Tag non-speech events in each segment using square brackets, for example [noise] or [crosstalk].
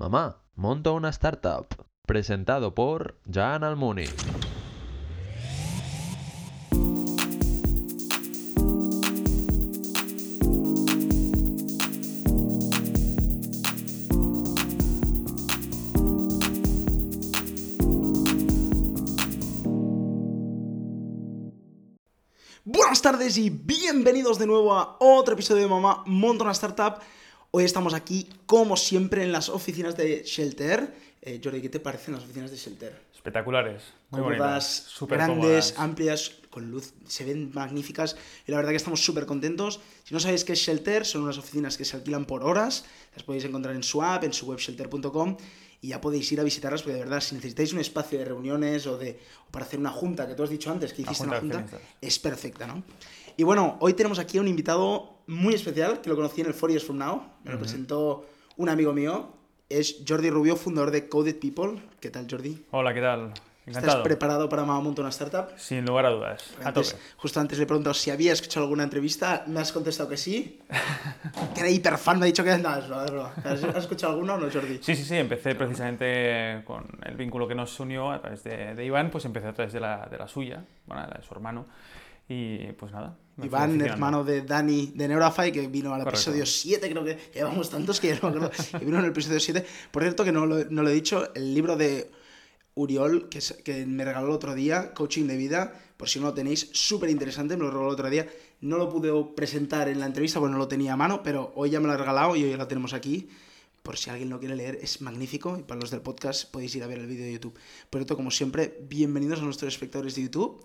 Mamá, monto una startup. Presentado por Jan Almuni. Buenas tardes y bienvenidos de nuevo a otro episodio de Mamá Monta una Startup. Hoy estamos aquí, como siempre, en las oficinas de Shelter. Eh, Jordi, ¿qué te parecen las oficinas de Shelter? Espectaculares, muy bonitas, súper grandes, cómodas. amplias, con luz, se ven magníficas y la verdad que estamos súper contentos. Si no sabéis qué es Shelter, son unas oficinas que se alquilan por horas, las podéis encontrar en su app, en su web shelter.com y ya podéis ir a visitarlas porque de verdad si necesitáis un espacio de reuniones o de o para hacer una junta, que tú has dicho antes que hiciste junta una junta, es perfecta, ¿no? Y bueno, hoy tenemos aquí a un invitado muy especial que lo conocí en el Four Years From Now, me lo presentó un amigo mío, es Jordi Rubio, fundador de Coded People. ¿Qué tal Jordi? Hola, ¿qué tal? ¿Estás Encantado. preparado para Mamá Monta una Startup? Sin lugar a dudas, a Antes- tope. justo antes le he preguntado si había escuchado alguna entrevista, me has contestado que sí. [laughs] que era hiperfan, me ha dicho que andabas. no, es broma. ¿Has, has escuchado alguna o no, Jordi? Sí, sí, sí, empecé precisamente con el vínculo que nos unió a través de, de Iván, pues empecé a través de la, de la suya, bueno, la de su hermano, y pues nada. Iván, hermano de Dani de Neurafy, que vino al Correcto. episodio 7, creo que llevamos tantos que ya no me acuerdo, [laughs] que vino en el episodio 7. Por cierto, que no lo, no lo he dicho, el libro de Uriol, que, es- que me regaló el otro día, Coaching de Vida, por si no lo tenéis, súper interesante, me lo regaló el otro día. No lo pude presentar en la entrevista porque no lo tenía a mano, pero hoy ya me lo ha regalado y hoy ya lo tenemos aquí. Por si alguien lo quiere leer, es magnífico. Y para los del podcast podéis ir a ver el vídeo de YouTube. Por cierto, como siempre, bienvenidos a nuestros espectadores de YouTube.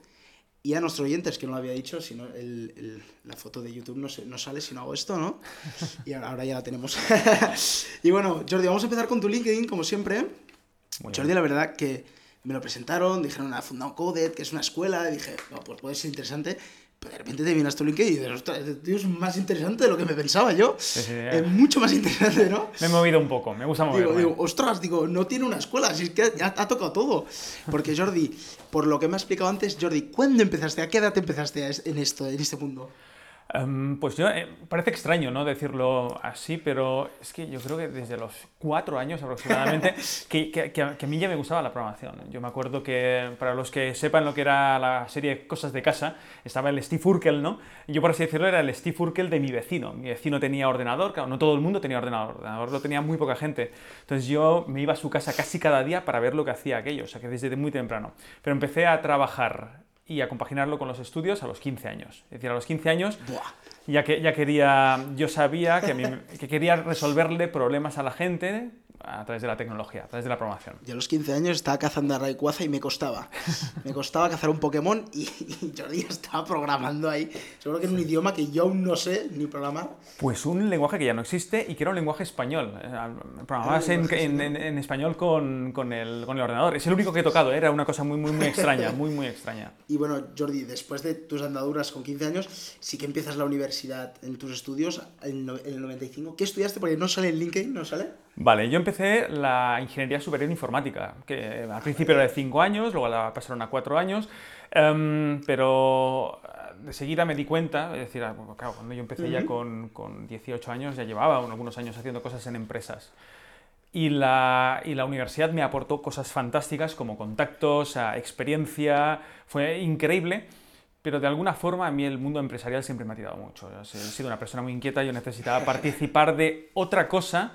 Y a nuestros oyentes, que no lo había dicho, si no, el- el- la foto de YouTube no, se- no sale si no hago esto, ¿no? [laughs] Y ahora, ahora ya la tenemos. [laughs] y bueno, Jordi, vamos a empezar con tu LinkedIn, como siempre. Muy bien. Jordi, la verdad que me lo presentaron, dijeron, ha fundado Coded, que es una escuela, y dije, "No, pues puede ser interesante. De repente te vienes tu LinkedIn y dices, ostras, este tío es más interesante de lo que me pensaba yo. Sí, sí, Es mucho más interesante, ¿no? Me he movido un poco, me gusta moverme. Digo, digo, ostras, digo, no tiene una escuela, si es que ya ha tocado todo. Porque Jordi, por lo que me ha explicado antes, Jordi, ¿cuándo empezaste? ¿A qué edad empezaste a en esto, en este mundo? Em, pues yo, eh, parece extraño ¿no? decirlo así, pero es que yo creo que desde los cuatro años aproximadamente [laughs] que, que- que a que a mí ya me gustaba la programación. Yo me acuerdo que, para los que sepan lo que era la serie Cosas de Casa, estaba el Steve Urkel, ¿no? Yo, por así decirlo, era el Steve Urkel de mi vecino. Mi vecino tenía ordenador, claro, no todo el mundo tenía ordenador, ordenador lo tenía muy poca gente. Entonces yo me iba a su casa casi cada día para ver lo que hacía aquello, o sea que desde muy temprano. Pero empecé a trabajar y a compaginarlo con los estudios a los 15 años. Es decir, a los 15 años ya que ya quería, yo sabía que, a mí- [laughs] que quería resolverle problemas a la gente a través de la tecnología, a través de la programación. Yo a los 15 años estaba cazando a Rayquaza y me costaba. Me costaba cazar un Pokémon y, y Jordi [laughs] estaba programando ahí. Seguro que en un idioma que yo aún no sé ni programar. Pues un lenguaje que ya no existe y que era un lenguaje español. Eh, Programabas en, lenguaje en- en- en español con, con el, con el ordenador. Es el único que he tocado, ¿eh? era una cosa muy, muy, muy extraña, muy, muy extraña. [laughs] Y bueno, Jordi, después de tus andaduras con 15 años, sí que empiezas la universidad en tus estudios en el 95. ¿Qué estudiaste? Porque no sale en LinkedIn, ¿no sale? Vale, yo empecé la ingeniería superior en informática, que al principio era de 5 años, luego la pasaron a 4 años, em, pero de seguida me di cuenta, es decir, ah, claro, cuando yo empecé ya con, con 18 años, ya llevaba algunos años haciendo cosas en empresas. Y la, y la universidad me aportó cosas fantásticas como contactos, experiencia, fue increíble, pero de alguna forma a mí el mundo empresarial siempre me ha tirado mucho. He sido una persona muy inquieta, yo necesitaba participar de otra cosa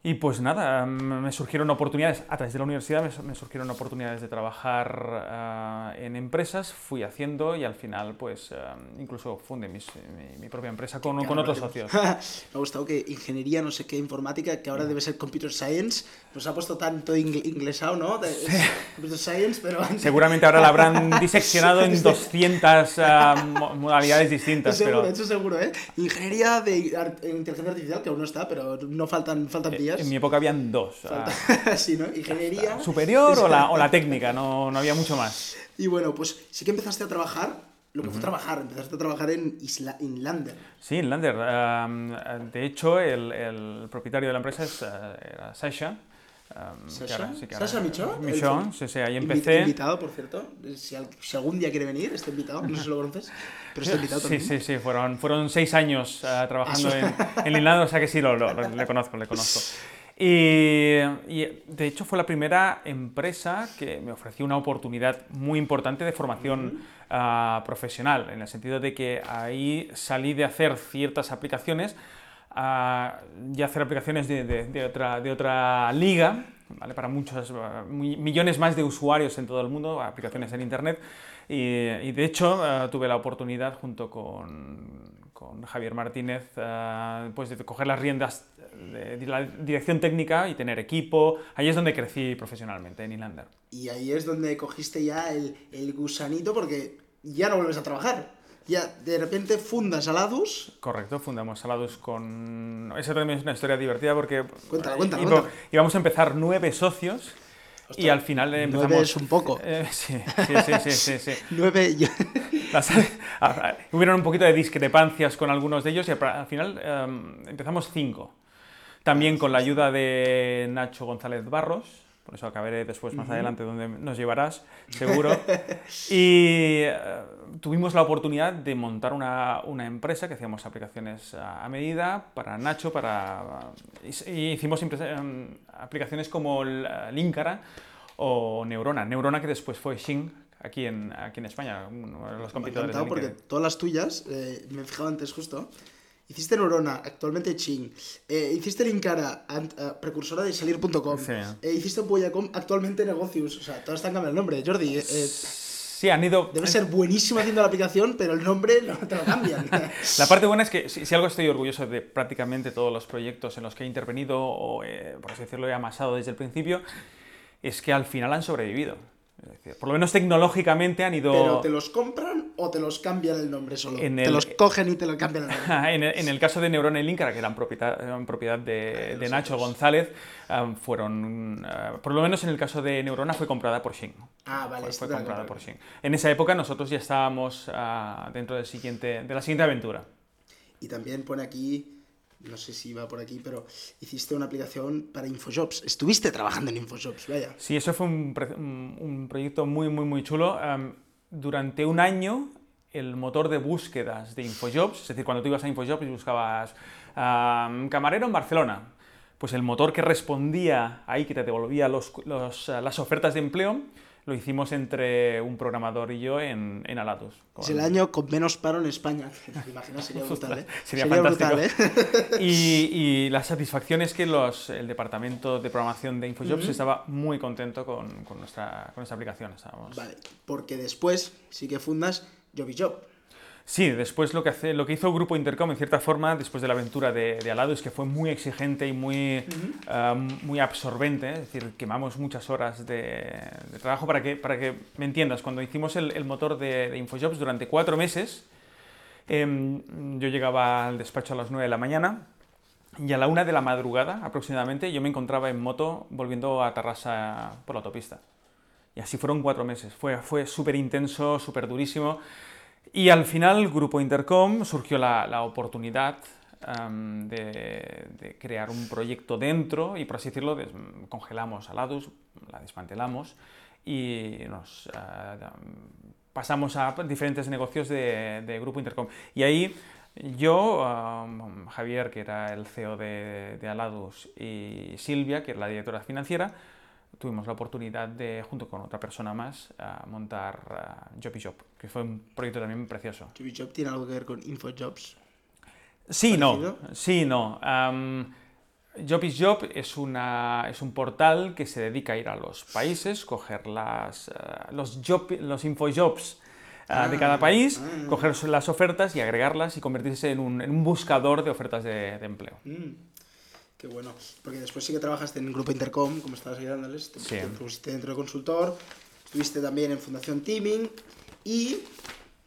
y pues nada, me surgieron oportunidades, a través de la universidad me, su- me surgieron oportunidades de trabajar ah, en empresas, fui haciendo y al final pues ah, incluso fundé mis- mi, mi propia empresa con, con otros socios. [laughs] me ha gustado que ingeniería, no sé qué, informática, que ahora debe ser computer science, nos ha puesto tanto ing- inglesado, ¿no? De- computer science, pero. Seguramente ahora la habrán [laughs] diseccionado en 200 ah, mo- modalidades distintas, Seguro, pero eso seguro, ¿eh? Ingeniería de inteligencia artificial, que aún no está, pero no faltan, faltan en mi época habían dos. ah, [laughs] sí, ¿no? Ingeniería. superior o la, [laughs] o la técnica, no, no había mucho más. Y bueno, pues sí que empezaste a trabajar, lo que fue trabajar, empezaste a trabajar en Isla Inlander. Sí, en Lander. am, de hecho, el, el propietario de la empresa es, eh, era Sasha. ¿Sasha? ahora sí ahora- ¿Sasha Michon? Michon, sí, sí, ahí empecé. Invitado, por cierto. Si, al- si algún día quiere venir, está invitado. No sé si lo conoces, pero está invitado Sí, también. sí, sí, fueron, fueron seis años ah, trabajando en, en Linlando, o sea que sí, lo, lo- lo- le conozco, le conozco. Y, y, de hecho fue la primera empresa que me ofreció una oportunidad muy importante de formación uh, profesional, en el sentido de que ahí salí de hacer ciertas aplicaciones a ya hacer aplicaciones de, de, de, otra, de otra liga, ¿vale? para muchos, millones más de usuarios en todo el mundo, aplicaciones en Internet. Y, y de hecho uh, tuve la oportunidad junto con, con Javier Martínez uh, pues de coger las riendas de la dirección técnica y tener equipo. Ahí es donde crecí profesionalmente en Inlander. Y ahí es donde cogiste ya el, el gusanito porque ya no vuelves a trabajar ya de repente fundas Aladus. Correcto, fundamos Aladus con... Esa también es una historia divertida porque... Cuéntala, cuéntala, cuéntala. Íbamos a empezar nueve socios Ostras, y al final empezamos... Nueve es un poco. [laughs] Eh, sí, sí, sí, sí, sí, sí. [laughs] nueve... Las, [laughs] hubieron un poquito de discrepancias con algunos de ellos y al final um, empezamos cinco. También con la ayuda de Nacho González Barros, por eso acabaré después más uh -huh. adelante donde nos llevarás, seguro. [laughs] y uh, tuvimos la oportunidad de montar una, una, empresa que hacíamos aplicaciones a, a medida para Nacho, para y, hicimos um, aplicaciones como Linkara o Neurona. Neurona que después fue Xing, aquí en, aquí en España, los competidores. Me ha porque todas las tuyas, eh, me he fijado antes justo, Hiciste Neurona, actualmente Ching. Eh, hiciste Linkara, uh, precursora de salir.com. Sí. Eh, hiciste Boyacom, actualmente Negocios. O sea, todas están cambiando el nombre. Jordi, eh, sí, han ido... Debe ser buenísimo haciendo la aplicación, pero el nombre no te lo cambian. [laughs] la parte buena es que si, si, algo estoy orgulloso de prácticamente todos los proyectos en los que he intervenido, o eh, por así decirlo, he amasado desde el principio, es que al final han sobrevivido. Es decir, por lo menos tecnológicamente han ido... ¿Pero te los compran o te los cambian el nombre solo? En el... Te los cogen y te lo cambian el nombre. [laughs] en, el, en, el, caso de Neurona y Linkara, que eran propiedad, eran propiedad de, de Nacho González, um, fueron... Uh, por lo menos en el caso de Neurona fue comprada por Xing. Ah, vale. Fue, fue comprada por Xing. En esa época nosotros ya estábamos uh, dentro del siguiente, de la siguiente aventura. Y también pone aquí no sé si va por aquí, pero hiciste una aplicación para Infojobs. Estuviste trabajando en Infojobs, vaya. Sí, eso fue un, un proyecto muy, muy, muy chulo. Um, durante un año, el motor de búsquedas de Infojobs, es decir, cuando tú ibas a Infojobs y buscabas camarero en Barcelona, pues el motor que respondía ahí, que te devolvía las ofertas de empleo, lo hicimos entre un programador y yo en, en Alatus. Con... Es el año con menos paro en España. [laughs] ¿Te imaginas? [laughs] Sería brutal, ¿eh? Sería, Sería fantástico. brutal, ¿eh? y, y, la satisfacción es que los, el departamento de programación de Infojobs uh -huh. estaba muy contento con, con, nuestra, con nuestra aplicación. Estábamos... Vale, porque después sí que fundas Job. Sí, después lo que, hace, lo que hizo Grupo Intercom, en cierta forma, después de la aventura de, de Aladus, que fue muy exigente y muy, uh -huh. uh, muy absorbente, es decir, quemamos muchas horas de, de, trabajo para que, para que me entiendas. Cuando hicimos el, el motor de, de, Infojobs durante cuatro meses, eh, yo llegaba al despacho a las 9 de la mañana y a la una de la madrugada aproximadamente yo me encontraba en moto volviendo a Tarrasa por la autopista. Y así fueron cuatro meses. Fue, fue súper intenso, súper durísimo. Y al final, Grupo Intercom, surgió la, la oportunidad um, de, crear un proyecto dentro y, por así decirlo, congelamos a la desmantelamos y nos uh, pasamos a diferentes negocios de, Grupo Intercom. Y ahí yo, um, Javier, que era el CEO de, de Aladus, y Silvia, que era la directora financiera, tuvimos la oportunidad de, junto con otra persona más, uh, montar uh, Job Job, que fue un proyecto también precioso. ¿Job Job tiene algo que ver con InfoJobs? Sí, no. Sí, no. Um, Job is Job es, una, es un portal que se dedica a ir a los países, coger las, uh, los, job, los infojobs ah, de cada país, ah, coger las ofertas y agregarlas y convertirse en un, en un buscador de ofertas de, de empleo. Mm. Qué bueno, porque después sí que trabajaste en el grupo Intercom, como estabas ayudándoles, te, sí. te pusiste dentro de consultor, estuviste también en Fundación Teaming y,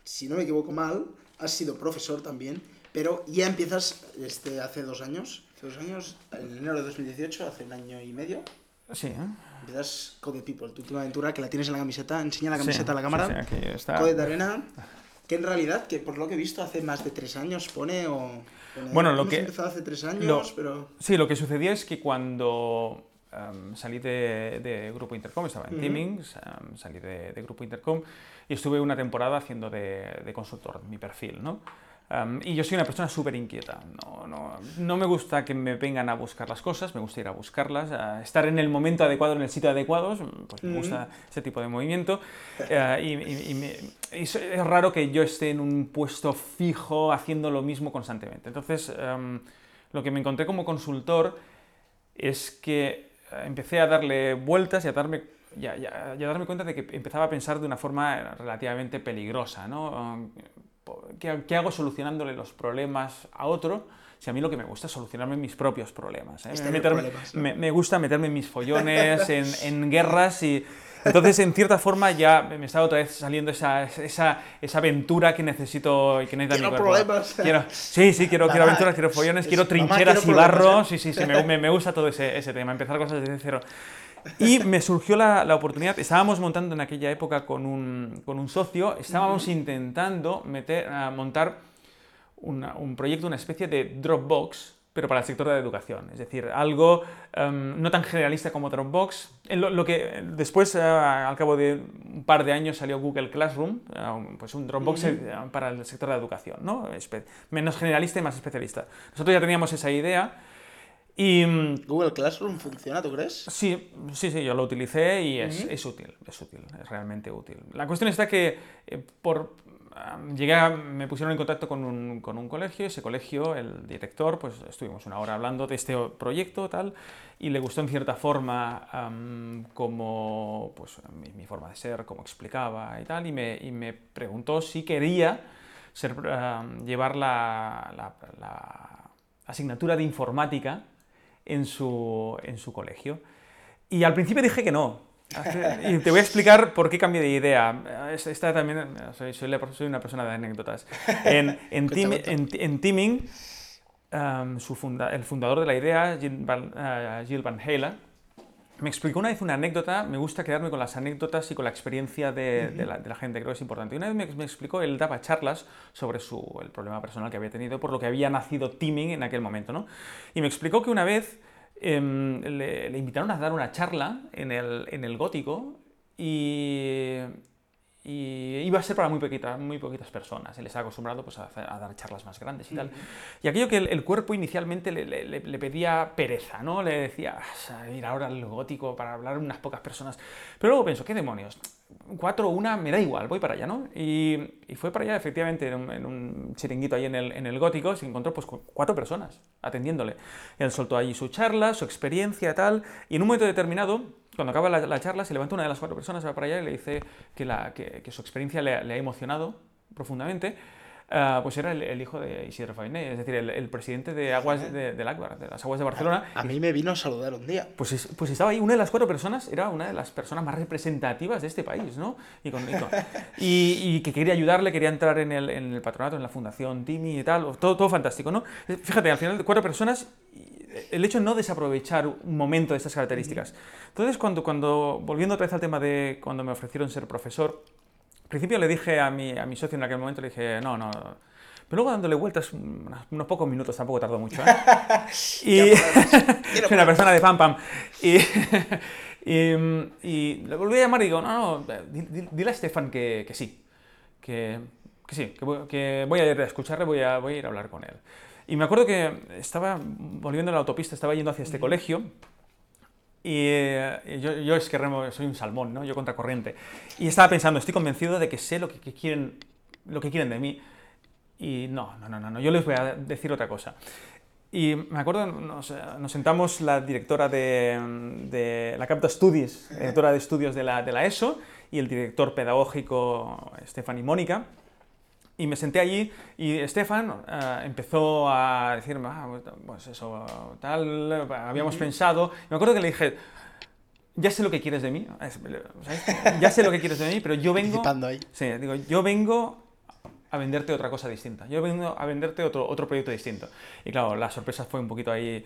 si no me equivoco mal, has sido profesor también, pero ya empiezas este, hace dos años, hace dos años, en enero de 2018, hace un año y medio. Sí, ¿eh? Empiezas Code People, tu última aventura, que la tienes en la camiseta, enseña la camiseta sí, a la cámara. Sí, sí, aquí está. Code de Arena, [laughs] que en realidad, que por lo que he visto hace más de tres años pone o... Bueno, lo que... empezado hace tres años, lo, pero... Sí, lo que sucedía es que cuando um, salí de, de, Grupo Intercom, estaba en uh -huh. Teaming, um, salí de, de, Grupo Intercom y estuve una temporada haciendo de, de consultor, mi perfil, ¿no? Um, y yo soy una persona súper inquieta. No, no, no, me gusta que me vengan a buscar las cosas, me gusta ir a buscarlas, a estar en el momento adecuado, en el sitio adecuado, pues me gusta ese tipo de movimiento. Uh, y, y, me, y, es raro que yo esté en un puesto fijo haciendo lo mismo constantemente. Entonces, um, lo que me encontré como consultor es que empecé a darle vueltas y a darme ya, ya, ya, darme cuenta de que empezaba a pensar de una forma relativamente peligrosa, ¿no? ¿Qué, ¿Qué, hago solucionándole los problemas a otro? Si a mí lo que me gusta es solucionarme mis propios problemas. ¿eh? Meterme, problemas, ¿no? me, me, gusta meterme en mis follones, en, [laughs] en, guerras y... Entonces, en cierta forma, ya me estaba otra vez saliendo esa, esa, esa aventura que necesito y que necesita quiero problemas. Quiero, sí, sí, quiero, quiero aventuras, quiero follones, quiero trincheras quiero y barro. ¿eh? Sí, sí, sí, me, me, me gusta todo ese, ese tema, empezar cosas desde cero. Y me surgió la, la, oportunidad, estábamos montando en aquella época con un, con un socio, estábamos uh -huh. intentando meter, uh, montar una, un proyecto, una especie de Dropbox, pero para el sector de la educación. Es decir, algo um, no tan generalista como Dropbox. Lo, lo que después, uh, al cabo de un par de años, salió Google Classroom, uh, pues un Dropbox uh -huh. para el sector de la educación, ¿no? Espe menos generalista y más especialista. Nosotros ya teníamos esa idea. Y, ¿Google Classroom funciona, tú crees? Sí, sí, sí, yo lo utilicé y es, uh -huh. es útil, es útil, es realmente útil. La cuestión está que eh, por, um, llegué a, me pusieron en contacto con un, con un, colegio, ese colegio, el director, pues estuvimos una hora hablando de este proyecto tal, y le gustó en cierta forma um, como, pues, mi, mi, forma de ser, cómo explicaba y tal, y me, y me preguntó si quería ser, uh, llevar la, la, la asignatura de informática en su, en su colegio. Y al principio dije que no. Y te voy a explicar por qué cambié de idea. Esta también, soy, soy, soy una persona de anécdotas. En, [laughs] en, team, en, en Teaming, um, su funda, el fundador de la idea, Jill Van, uh, Jill Van Halen, me explicó una vez una anécdota, me gusta quedarme con las anécdotas y con la experiencia de, uh -huh. de, la, de la, gente, creo que es importante. Y una vez me, me, explicó, él daba charlas sobre su, el problema personal que había tenido, por lo que había nacido Teaming en aquel momento, ¿no? Y me explicó que una vez eh, le, le, invitaron a dar una charla en el, en el gótico y, y iba a ser para muy poquitas, muy poquitas personas. Él estaba acostumbrado pues, a, a, dar charlas más grandes y tal. Y aquello que el, el cuerpo inicialmente le, le, le, pedía pereza, ¿no? Le decía, ir ahora al gótico para hablar unas pocas personas. Pero luego pensó, ¿qué demonios? Cuatro una, me da igual, voy para allá, ¿no? Y, y fue para allá, efectivamente, en un, en un, chiringuito ahí en el, en el gótico, se encontró pues cuatro personas atendiéndole. Él soltó allí su charla, su experiencia, tal, y en un momento determinado cuando acaba la, la, charla, se levanta una de las cuatro personas, va para allá y le dice que, la, que, que su experiencia le, le, ha emocionado profundamente. Uh, pues era el, el, hijo de Isidro Fainé, es decir, el, el presidente de aguas de, de, Akbar, de las aguas de Barcelona. A, a mí me vino a saludar un día. Pues, pues estaba ahí, una de las cuatro personas era una de las personas más representativas de este país, ¿no? Y, con, y, con, y, y que quería ayudarle, quería entrar en el, en el, patronato, en la fundación Timi y tal, todo, todo fantástico, ¿no? Fíjate, al final cuatro personas el hecho de no desaprovechar un momento de estas características. Entonces, cuando, cuando, volviendo otra vez al tema de cuando me ofrecieron ser profesor, al principio le dije a mi, a mi socio en aquel momento, le dije, no, no, pero luego dándole vueltas unos pocos minutos, tampoco tardó mucho. ¿eh? [laughs] y soy [laughs] una persona de pam pam. Y, [laughs] y, y, le volví a llamar y digo, no, no, dile a Stefan que, que sí, que, que sí, que voy, que voy, a ir a escucharle, voy a, voy a ir a hablar con él. Y me acuerdo que estaba volviendo a la autopista, estaba yendo hacia este colegio y eh, yo, yo, es que remo, soy un salmón, ¿no? Yo contracorriente. Y estaba pensando, estoy convencido de que sé lo que, que, quieren, lo que quieren de mí. Y no, no, no, no, yo les voy a decir otra cosa. Y me acuerdo, nos, nos sentamos la directora de, de la Capta Studies, directora de estudios de la, de la ESO, y el director pedagógico Stephanie Mónica, y me senté allí y Estefan uh, empezó a decirme, ah, pues eso, tal, habíamos pensado. Y me acuerdo que le dije, ya sé lo que quieres de mí, ¿sabes? ya sé lo que quieres de mí, pero yo vengo... Ahí. Sí, digo, yo vengo a venderte otra cosa distinta. Yo vengo a venderte otro, otro proyecto distinto. Y claro, la sorpresa fue un poquito ahí.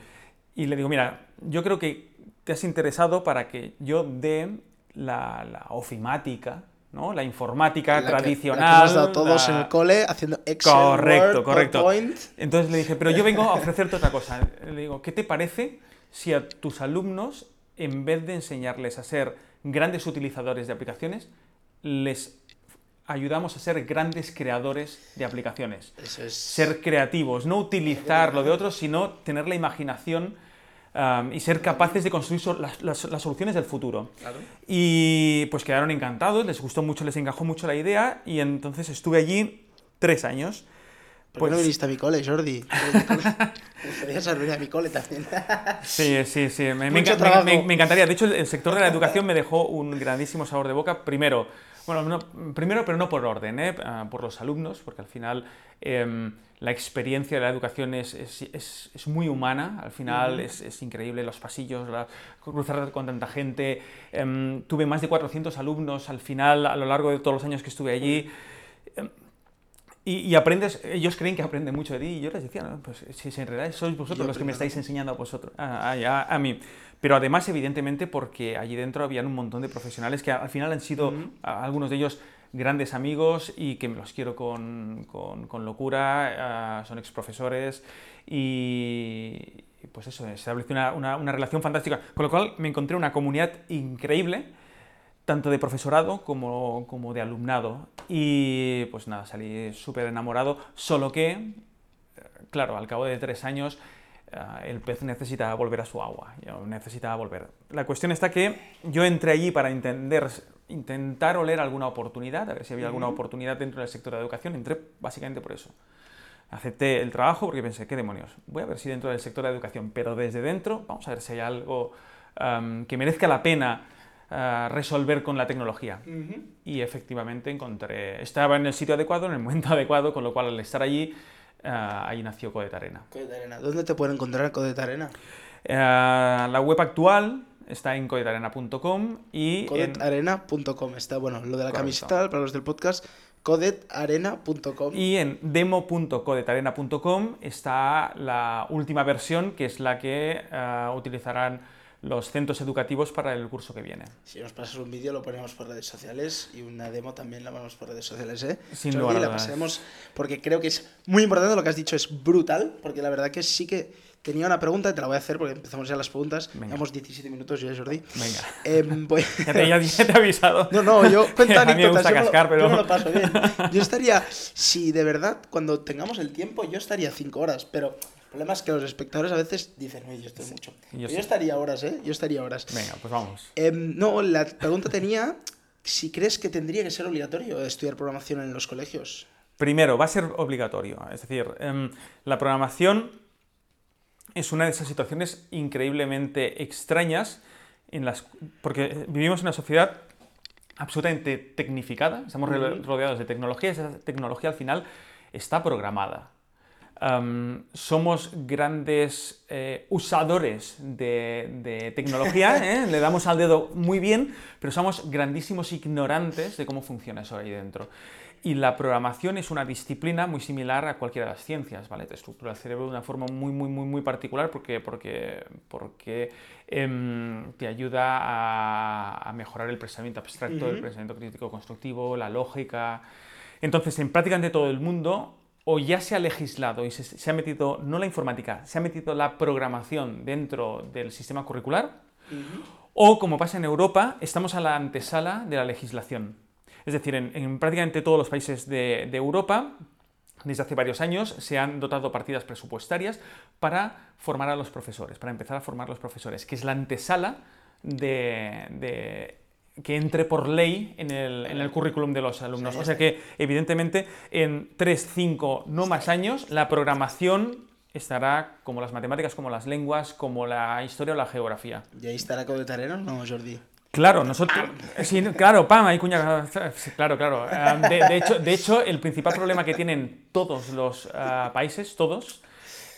Y le digo, mira, yo creo que te has interesado para que yo dé la, la ofimática, ¿no? La informática la tradicional. Que, la que hemos dado todos la... en el cole haciendo Excel, correcto, Word, correcto. PowerPoint. Entonces le dije, pero yo vengo a ofrecerte otra cosa. Le digo, ¿qué te parece si a tus alumnos, en vez de enseñarles a ser grandes utilizadores de aplicaciones, les ayudamos a ser grandes creadores de aplicaciones. Eso es... Ser creativos, no utilizar lo de otros, sino tener la imaginación um, y ser capaces de construir so- las, las- las soluciones del futuro. Claro. Y pues quedaron encantados, les gustó mucho, les encajó mucho la idea y entonces estuve allí tres años. ¿Por qué no Pues- viniste a mi cole, Jordi? [laughs] Podrías haber a mi cole también. Sí, sí, sí. Me, me me- me- encantaría. De hecho, el sector de la [laughs] educación me dejó un grandísimo sabor de boca. Primero, bueno, no- primero, pero no por orden, ¿eh? Ah, por los alumnos, porque al final em, la experiencia de la educación es, es- es- es muy humana. Al final es, increíble los pasillos, la- cruzar con tanta gente. Em, tuve más de 400 alumnos al final, a lo largo de todos los años que estuve allí. Y, y aprendes, ellos creen que aprenden mucho de ti y yo les decía, no, pues si, en realidad sois vosotros Yo los que me estáis enseñando a vosotros, a, a- a mí. Pero además, evidentemente, porque allí dentro habían un montón de profesionales que al final han sido, algunos de ellos, grandes amigos y que me los quiero con, con- con locura, ah, son exprofesores y y pues eso, se estableció una, una- una relación fantástica. Con lo cual me encontré una comunidad increíble tanto de profesorado como, como de alumnado. Y pues nada, salí súper enamorado, solo que, eh, claro, al cabo de tres años eh, el pez necesita volver a su agua, ya necesita volver. La cuestión está que yo entré allí para entender, intentar oler alguna oportunidad, a ver si había alguna oportunidad dentro del sector de educación, entré básicamente por eso. Acepté el trabajo porque pensé, ¿qué demonios? Voy a ver si dentro del sector de educación, pero desde dentro, vamos a ver si hay algo am, que merezca la pena ah, resolver con la tecnología. Y efectivamente encontré, estaba en el sitio adecuado, en el momento [laughs] adecuado, con lo cual al estar allí, ah, ahí nació Codet Arena. Codet Arena. ¿Dónde te pueden encontrar Codet Arena? Eh, la web actual está en codetarena.com y en- Codetarena.com. Está, bueno, lo de la Correcto. camiseta para los del podcast, codetarena.com. Y en demo.codetarena.com está la última versión, que es la que ah, utilizarán los centros educativos para el curso que viene. Si nos pasas un vídeo lo ponemos por redes sociales y una demo también la ponemos por redes sociales, ¿eh? Sin Jordi, lugar a la pasaremos porque creo que es muy importante, lo que has dicho es brutal, porque la verdad que sí que tenía una pregunta te la voy a hacer porque empezamos ya las preguntas. Venga. Llevamos 17 minutos ya, Jordi. Venga. Voy- [laughs] Ya te, ya- te he avisado. No, no, yo [laughs] cuento A mí me gusta cascar, pero- yo me lo paso bien. [laughs] Yo estaría, si de verdad, cuando tengamos el tiempo, yo estaría 5 horas, pero problema es que los espectadores a veces dicen, oye, yo estoy mucho. yo Yo, sí. estaría horas, ¿eh? Yo estaría horas. Venga, pues vamos. Em, no, la pregunta tenía si crees que tendría que ser obligatorio estudiar programación en los colegios. Primero, va a ser obligatorio. Es decir, em, la programación es una de esas situaciones increíblemente extrañas en las, porque vivimos en una sociedad absolutamente tecnificada, estamos rodeados de tecnología, esa tecnología al final está programada. Somos grandes eh, usadores de, de tecnología, [laughs] ¿eh? le damos al dedo muy bien, pero somos grandísimos ignorantes de cómo funciona eso ahí dentro. Y la programación es una disciplina muy similar a cualquiera de las ciencias, ¿vale? Te estructura el cerebro de una forma muy, muy, muy, muy particular porque, porque, porque em, te ayuda a, a mejorar el pensamiento abstracto, el pensamiento crítico constructivo, la lógica. Entonces, en prácticamente todo el mundo, o ya se ha legislado y se, se ha metido, no la informática, se ha metido la programación dentro del sistema curricular, o como pasa en Europa, estamos a la antesala de la legislación. Es decir, en, en prácticamente todos los países de, de Europa, desde hace varios años, se han dotado partidas presupuestarias para formar a los profesores, para empezar a formar a los profesores, que es la antesala de, de- que entre por ley en el, en el currículum de los alumnos. O sea que, evidentemente, en 3, 5, no más años, la programación estará como las matemáticas, como las lenguas, como la historia o la geografía. ¿Y ahí estará Codet Arena? No, Jordi. Claro, nosotros. Sí, claro, pam, hay cuña. Claro, claro. Ah, De, de hecho, de hecho, el principal problema que tienen todos los ah, países, todos,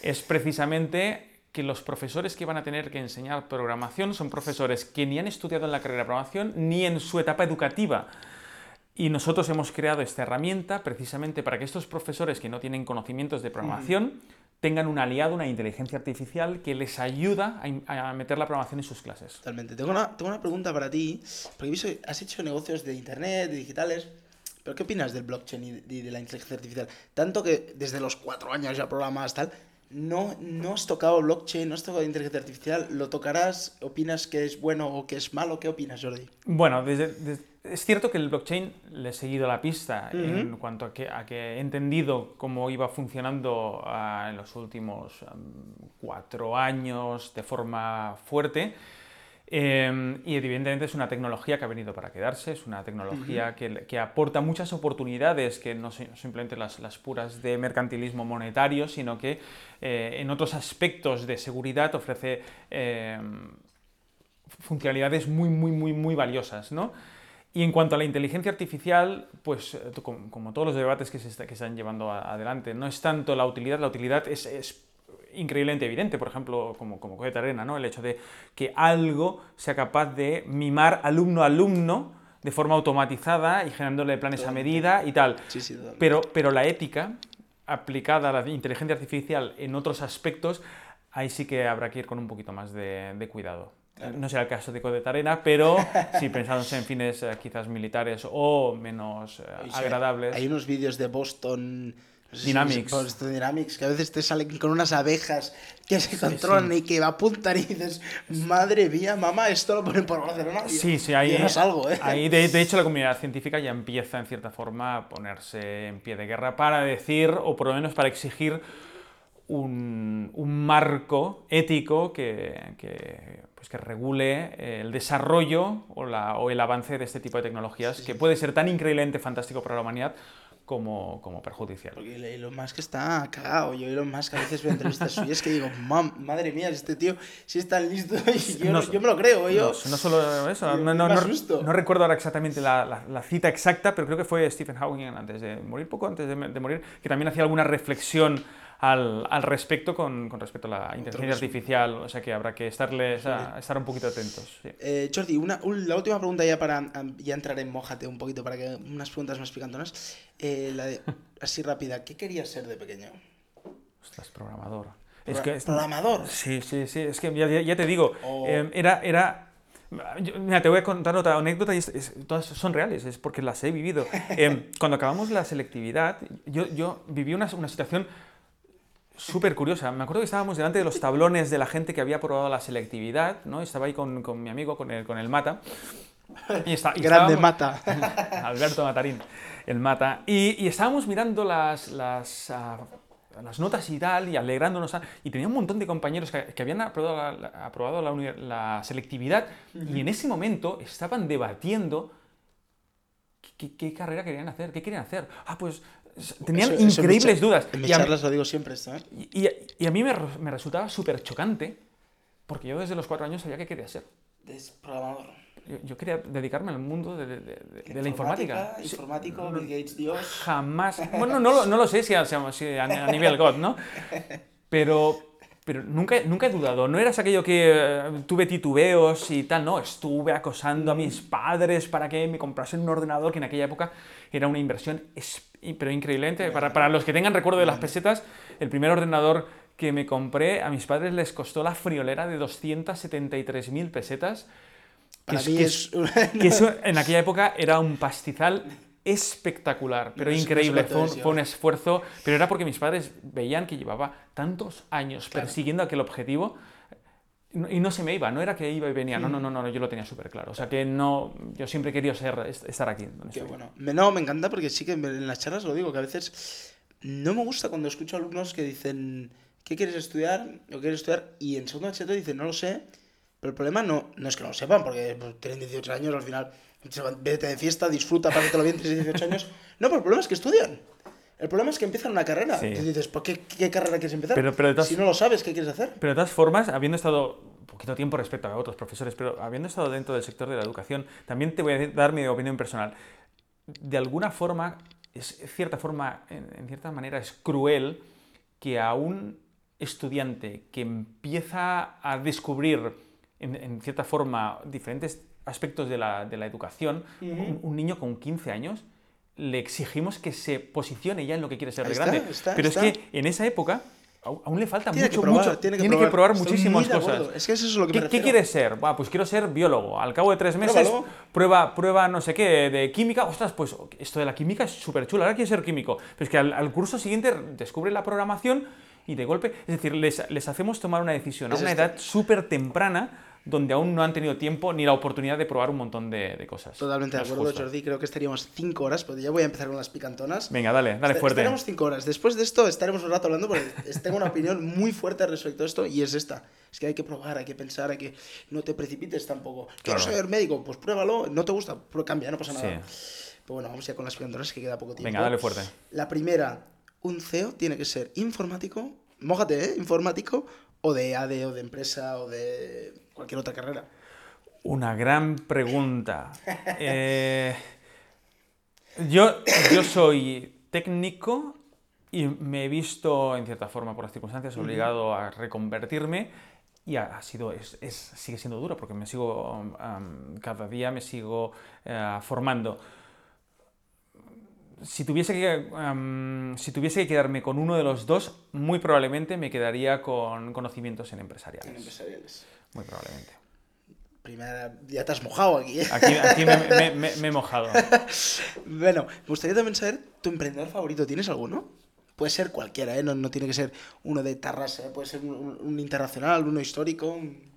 es precisamente que los profesores que van a tener que enseñar programación son profesores que ni han estudiado en la carrera de programación ni en su etapa educativa. Y nosotros hemos creado esta herramienta precisamente para que estos profesores que no tienen conocimientos de programación tengan un aliado, una inteligencia artificial que les ayuda a meter la programación en sus clases. Totalmente. Tengo una, tengo una pregunta para ti, porque visto has hecho negocios de internet, de digitales, pero ¿qué opinas del blockchain y de, y de la inteligencia artificial? Tanto que desde los cuatro años ya programas tal, no, no has tocado blockchain, no has tocado inteligencia artificial, ¿lo tocarás? ¿Opinas que es bueno o que es malo? ¿Qué opinas, Jordi? Bueno, desde, des- es cierto que el blockchain le he seguido la pista en cuanto a que, a que, he entendido cómo iba funcionando uh, en los últimos um, cuatro años de forma fuerte. Eh, y evidentemente es una tecnología que ha venido para quedarse, es una tecnología uh -huh. que, que, aporta muchas oportunidades, que no son simplemente las, las puras de mercantilismo monetario, sino que eh, en otros aspectos de seguridad ofrece eh, funcionalidades muy, muy, muy, muy valiosas. ¿no? Y en cuanto a la inteligencia artificial, pues como, como todos los debates que se, está, que se están llevando a, adelante, no es tanto la utilidad, la utilidad es, es increíblemente evidente, por ejemplo, como, como Arena, ¿no? el hecho de que algo sea capaz de mimar alumno a alumno de forma automatizada y generándole planes a medida y tal. Sí, sí, pero, pero la ética aplicada a la inteligencia artificial en otros aspectos, ahí sí que habrá que ir con un poquito más de, de cuidado. Claro. No será el caso de Codet Arena, pero si pensamos en fines eh, quizás militares o menos eh, [laughs] agradables. Hay unos vídeos de Boston Dynamics. Boston Dynamics, que a veces te salen con unas abejas que se controlan sí. y que apuntan y dices, madre mía, mamá, esto lo ponen por Barcelona. Sí, sí, ahí, es algo, ¿eh? ahí de, de, hecho la comunidad científica ya empieza en cierta forma a ponerse en pie de guerra para decir, o por lo menos para exigir un, un marco ético que, que, pues que regule el desarrollo o, la, o, el avance de este tipo de tecnologías, sí, que puede ser tan increíblemente fantástico para la humanidad como, como perjudicial. Porque Elon Musk está cagado. Yo Elon Musk a veces veo entrevistas suyas que digo, madre mía, este tío sí está listo [laughs] y yo, no, yo me lo creo. Yo, no, no solo eso, no, no, no, recuerdo ahora exactamente la, la, la, cita exacta, pero creo que fue Stephen Hawking antes de morir, poco antes de, de morir, que también hacía alguna reflexión al, al, respecto con, con, respecto a la inteligencia artificial, o sea que habrá que estarles a, estar un poquito atentos. Sí. Eh, Jordi, una, un, la última pregunta ya para ya entrar en mojate un poquito, para que unas preguntas más picantonas. Eh, la de, así rápida, ¿qué querías ser de pequeño? Ostras, programador. Es que, ¿Programador? Sí, sí, sí, es que ya, ya te digo, oh. eh, era, era Mira, te voy a contar otra anécdota y es, es, todas son reales, es porque las he vivido. [laughs] Eh, cuando acabamos la selectividad, yo, yo viví una, una situación súper curiosa. Me acuerdo que estábamos delante de los tablones de la gente que había probado la selectividad, ¿no? Estaba ahí con, con mi amigo, con el, con el Mata. Y está, y Grande Mata. [laughs] Alberto Matarín, el Mata. Y, y estábamos mirando las, las, uh, las, notas y tal, y alegrándonos. Y tenía un montón de compañeros que, que habían aprobado la, aprobado la, la selectividad, uh -huh. y en ese momento estaban debatiendo ¿Qué, ¿Qué, carrera querían hacer? ¿Qué querían hacer? Ah, pues tenían eso, eso increíbles dudas. En mis charlas lo digo siempre esto, ¿eh? Y, y, a mí me, me resultaba súper chocante, porque yo desde los cuatro años sabía qué quería ser. Programador. Yo, yo, quería dedicarme al mundo de, de, de, de la informática. Informático, Bill Gates, Dios. Jamás. Bueno, no, no lo sé si a, si a, a nivel God, ¿no? Pero, pero nunca, nunca he dudado, no eras aquello que uh, tuve titubeos y tal, no, estuve acosando a mis padres para que me comprasen un ordenador que en aquella época era una inversión, pero increíble. Para, para los que tengan recuerdo de las pesetas, el primer ordenador que me compré a mis padres les costó la friolera de 273.000 pesetas. Que, es... que eso en aquella época era un pastizal espectacular, pero no increíble. Fue un, fue un, esfuerzo, pero era porque mis padres veían que llevaba tantos años claro. persiguiendo aquel objetivo y no se me iba, no era que iba y venía, no, no, no, no yo lo tenía súper claro. O sea que no, yo siempre he querido ser, estar aquí. Qué bueno. No, me encanta porque sí que en las charlas lo digo, que a veces no me gusta cuando escucho alumnos que dicen, ¿qué quieres estudiar? ¿O quieres estudiar? Y en segundo bachillerato dicen, no lo sé, pero el problema no, no es que no lo sepan, porque pues, tienen 18 años al final vete de fiesta, disfruta, pásatelo bien, tienes 18 años. No, pero el problema es que estudian. El problema es que empiezan una carrera. Sí. Y dices, ¿por qué, qué, carrera quieres empezar? Pero, pero todas, si no lo sabes, ¿qué quieres hacer? Pero de todas formas, habiendo estado un poquito tiempo respecto a otros profesores, pero habiendo estado dentro del sector de la educación, también te voy a dar mi opinión personal. De alguna forma, es cierta forma, en, en cierta manera, es cruel que a un estudiante que empieza a descubrir, en, en cierta forma, diferentes aspectos de la, de la educación, uh -huh. un, un, niño con 15 años, le exigimos que se posicione ya en lo que quiere ser Ahí de grande. está, Pero está. es que en esa época aún le falta tiene mucho, que probar, mucho. Tiene que tiene probar, que probar Estoy muchísimas cosas. Es que eso es lo que ¿Qué, me ¿Qué refiero. quieres ser? Pues quiero ser biólogo. Al cabo de tres meses, Pruébalo. prueba, prueba no sé qué, de química. Ostras, pues esto de la química es súper chulo. Ahora quiero ser químico. Pero es que al, al curso siguiente descubre la programación y de golpe. Es decir, les, les hacemos tomar una decisión a Es una esto. edad súper temprana donde aún no han tenido tiempo ni la oportunidad de probar un montón de, de cosas. Totalmente de Es acuerdo. Jordi. Creo que estaríamos cinco horas, pero ya voy a empezar con las picantonas. Venga, dale, dale Est- fuerte. Estaremos cinco horas. Después de esto estaremos un rato hablando porque tengo una opinión muy fuerte respecto a esto y es esta. Es que hay que probar, hay que pensar, hay que... No te precipites tampoco. Quiero Claro. ser médico, pues pruébalo. No te gusta, cambia, no pasa Sí. nada. Pero bueno, vamos ya con las picantonas que queda poco tiempo. Venga, dale fuerte. La primera, un CEO tiene que ser informático, mójate, ¿eh? Informático, o de AD, o de empresa, o de cualquier otra carrera. Una gran pregunta. [laughs] Eh, yo, yo soy técnico y me he visto, en cierta forma, por las circunstancias, obligado a reconvertirme y ha, sido, es, es- sigue siendo duro porque me sigo, um, cada día me sigo eh, formando. Si tuviese, que, um, si tuviese que quedarme con uno de los dos, muy probablemente me quedaría con conocimientos en empresariales. En empresariales. Muy probablemente. Primera, ya te has mojado aquí, ¿eh? Aquí, aquí me, me- [laughs] me- me he mojado. Bueno, me gustaría también saber tu emprendedor favorito. ¿Tienes alguno? Puede ser cualquiera, ¿eh? No, no tiene que ser uno de Tarrasa, ¿eh? puede ser un, un- un internacional, uno histórico. un-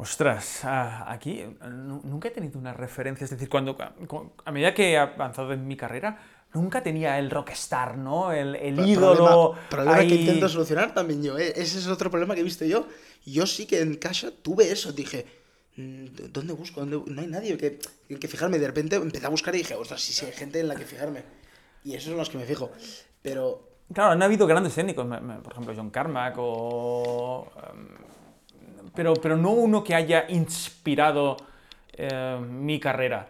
Ostras, ah, aquí nu- nunca he tenido una referencia. Es decir, cuando, cu- a medida que he avanzado en mi carrera, nunca tenía el rockstar, ¿no? El, el Pro- ídolo. Problema, problema que intento solucionar también yo, ¿eh? Ese es otro problema que he visto yo. Yo sí que en casa tuve eso. Dije, mm, ¿dónde busco? ¿Dónde- No hay nadie que, que fijarme. De repente empecé a buscar y dije, ostras, sí, sí, hay gente en la que fijarme. Y esos son los que me fijo. Pero Claro, han habido grandes técnicos, por ejemplo, John Carmack o. em, pero, pero no uno que haya inspirado eh, mi carrera.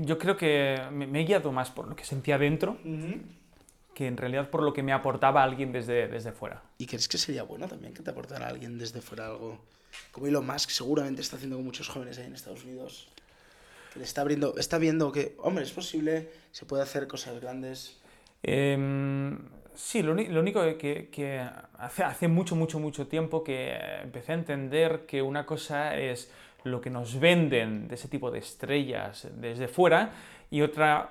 Yo creo que me, me he guiado más por lo que sentía dentro que en realidad por lo que me aportaba alguien desde, desde fuera. ¿Y crees que sería bueno también que te aportara alguien desde fuera algo? Como Elon Musk seguramente está haciendo con muchos jóvenes ahí en Estados Unidos. Que le está abriendo, está viendo que, hombre, es posible, se puede hacer cosas grandes. Em, sí, lo, único que, que hace, hace mucho, mucho, mucho tiempo que empecé a entender que una cosa es lo que nos venden de ese tipo de estrellas desde fuera y otra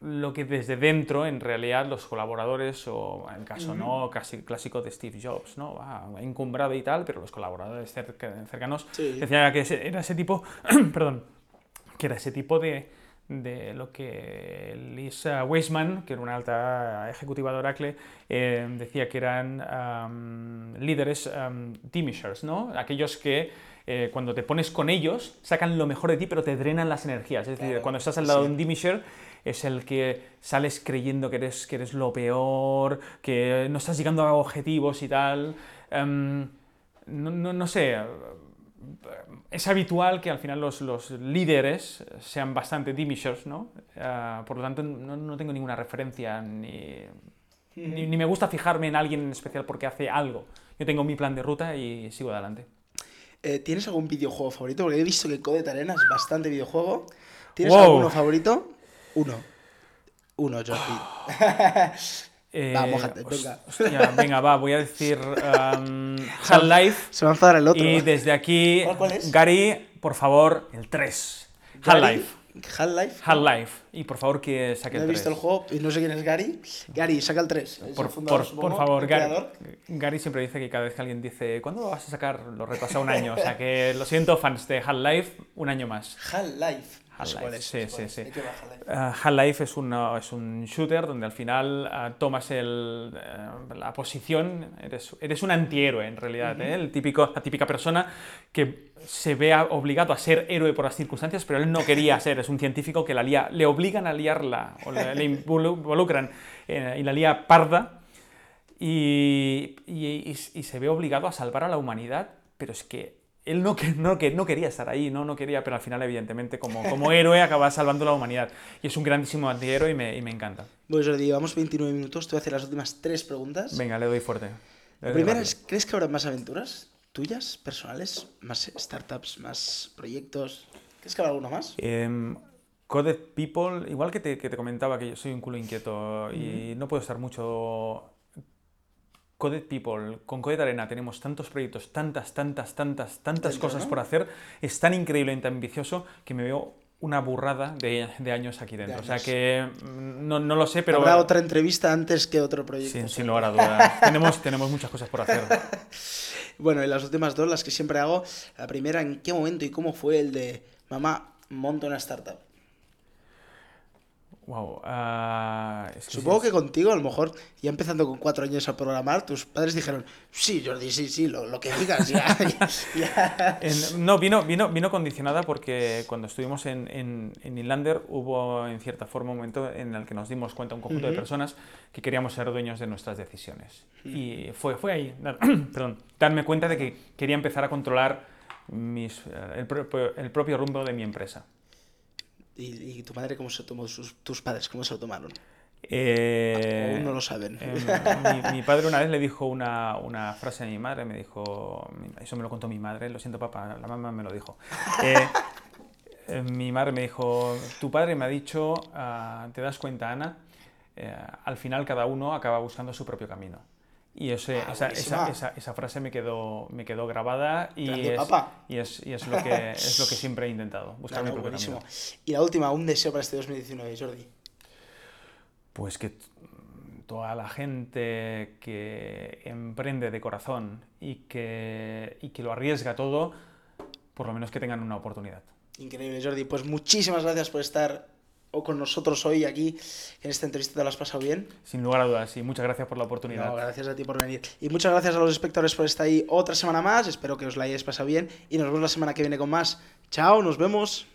lo que desde dentro en realidad los colaboradores o en el caso no casi clásico de Steve Jobs no Ah, encumbrado y tal pero los colaboradores cerca- cercanos Sí. decían que era ese tipo [clears throat] perdón que era ese tipo de, de lo que Lisa Weisman, que era una alta ejecutiva de Oracle, eh, decía que eran líderes um, dimishers, ¿no? Aquellos que eh, cuando te pones con ellos sacan lo mejor de ti, pero te drenan las energías. Es decir, Claro, cuando estás al lado sí. de un dimisher es el que sales creyendo que eres, que eres lo peor, que no estás llegando a objetivos y tal. No, no- no sé, es habitual que al final los, los líderes sean bastante dimishers, ¿no? Ah, por lo tanto, no, no tengo ninguna referencia ni, ni, ni me gusta fijarme en alguien en especial porque hace algo. Yo tengo mi plan de ruta y sigo adelante. Eh, ¿Tienes algún videojuego favorito? Porque he visto que Code Arena es bastante videojuego. ¿Tienes Wow. alguno favorito? Uno. Uno, Jordi. [laughs] Eh, Va, venga. hostia, venga, va, voy a decir um, [laughs] Half-Life. Se va a enfadar el otro. Y desde aquí, ¿Cuál- cuál es? Gary, por favor, el 3. Half-Life. Half-Life. Half-Life. Y por favor que saque No el he 3. visto el juego y no sé quién es Gary. Gary, saca el 3. Por, por- por favor, Gary, Gary siempre dice que cada vez que alguien dice ¿cuándo lo vas a sacar? Lo retrasa un año. O sea que lo siento, fans de Half-Life, un año más. Half-Life. Half-Life, sí, sí, sí. ¿De qué va Half-Life? Half-Life es, un shooter donde al final ah, tomas el, eh, la posición, eres, eres un antihéroe en realidad, ¿eh? el típico, la típica persona que se ve obligado a ser héroe por las circunstancias, pero él no quería [laughs] ser, es un científico que la lía, le obligan a liarla, o le, le involu- involucran eh, y la lía parda, y, y- y- y se ve obligado a salvar a la humanidad, pero es que él no, que, no, que, no quería estar ahí, no, no quería, pero al final, evidentemente, como, como héroe acaba salvando la humanidad. Y es un grandísimo antihéroe y me, y me encanta. Bueno, Jordi, llevamos 29 minutos. Te voy a hacer las últimas tres preguntas. Venga, le doy fuerte. La primera es, ¿crees que habrá más aventuras tuyas, personales? ¿Más startups, más proyectos? ¿Crees que habrá alguno más? Em, Coded People, igual que te, que te comentaba que yo soy un culo inquieto y no puedo estar mucho... Coded People, con Coded Arena tenemos tantos proyectos, tantas, tantas, tantas, tantas Dentro, cosas ¿no? por hacer, es tan increíblemente ambicioso que me veo una burrada de, de años aquí dentro. O sea que mm, no, no lo sé, pero... ¿Habrá otra entrevista antes que otro proyecto? Sin, sin lugar a dudas. [laughs] tenemos, tenemos muchas cosas por hacer. [laughs] Bueno, y las últimas dos, las que siempre hago. La primera, ¿en qué momento y cómo fue el de mamá, monto una startup? Wow. ah, es que Supongo sí, que contigo, a lo mejor, ya empezando con cuatro años a programar, tus padres dijeron, sí, Jordi, sí, sí, lo, lo que digas, ya, ya, [laughs] ya". En- no, vino, vino, vino condicionada porque cuando estuvimos en, en, en Inlander hubo en cierta forma un momento en el que nos dimos cuenta un conjunto de personas que queríamos ser dueños de nuestras decisiones. Y fue, fue ahí, [clears throat] perdón, darme cuenta de que quería empezar a controlar mis, eh, el, el propio rumbo de mi empresa. ¿Y, y tu madre cómo se tomó, sus, tus padres cómo se lo tomaron? Eh, Aún no lo saben. eh, mi, mi padre una vez le dijo una, una frase a mi madre, me dijo, eso me lo contó mi madre, lo siento papá, la mamá me lo dijo. Eh, eh, mi madre me dijo, tu padre me ha dicho, ah, ¿te das cuenta Ana? Eh, al final cada uno acaba buscando su propio camino. Y ese- Ah, esa, esa, esa, esa frase me quedó, me quedó grabada y, es, y, es, y es lo que, es lo que siempre he intentado, buscar No, mi propio buenísimo. camino. Y la última, un deseo para este 2019, Jordi. Pues que toda la gente que emprende de corazón y que, y que lo arriesga todo, por lo menos que tengan una oportunidad. Increíble, Jordi. Pues muchísimas gracias por estar o con nosotros hoy aquí en esta entrevista. ¿Te lo has pasado bien? Sin lugar a dudas, y muchas gracias por la oportunidad. No, gracias a ti por venir. Y muchas gracias a los espectadores por estar ahí otra semana más. Espero que os la hayáis pasado bien. Y nos vemos la semana que viene con más. Chao, nos vemos.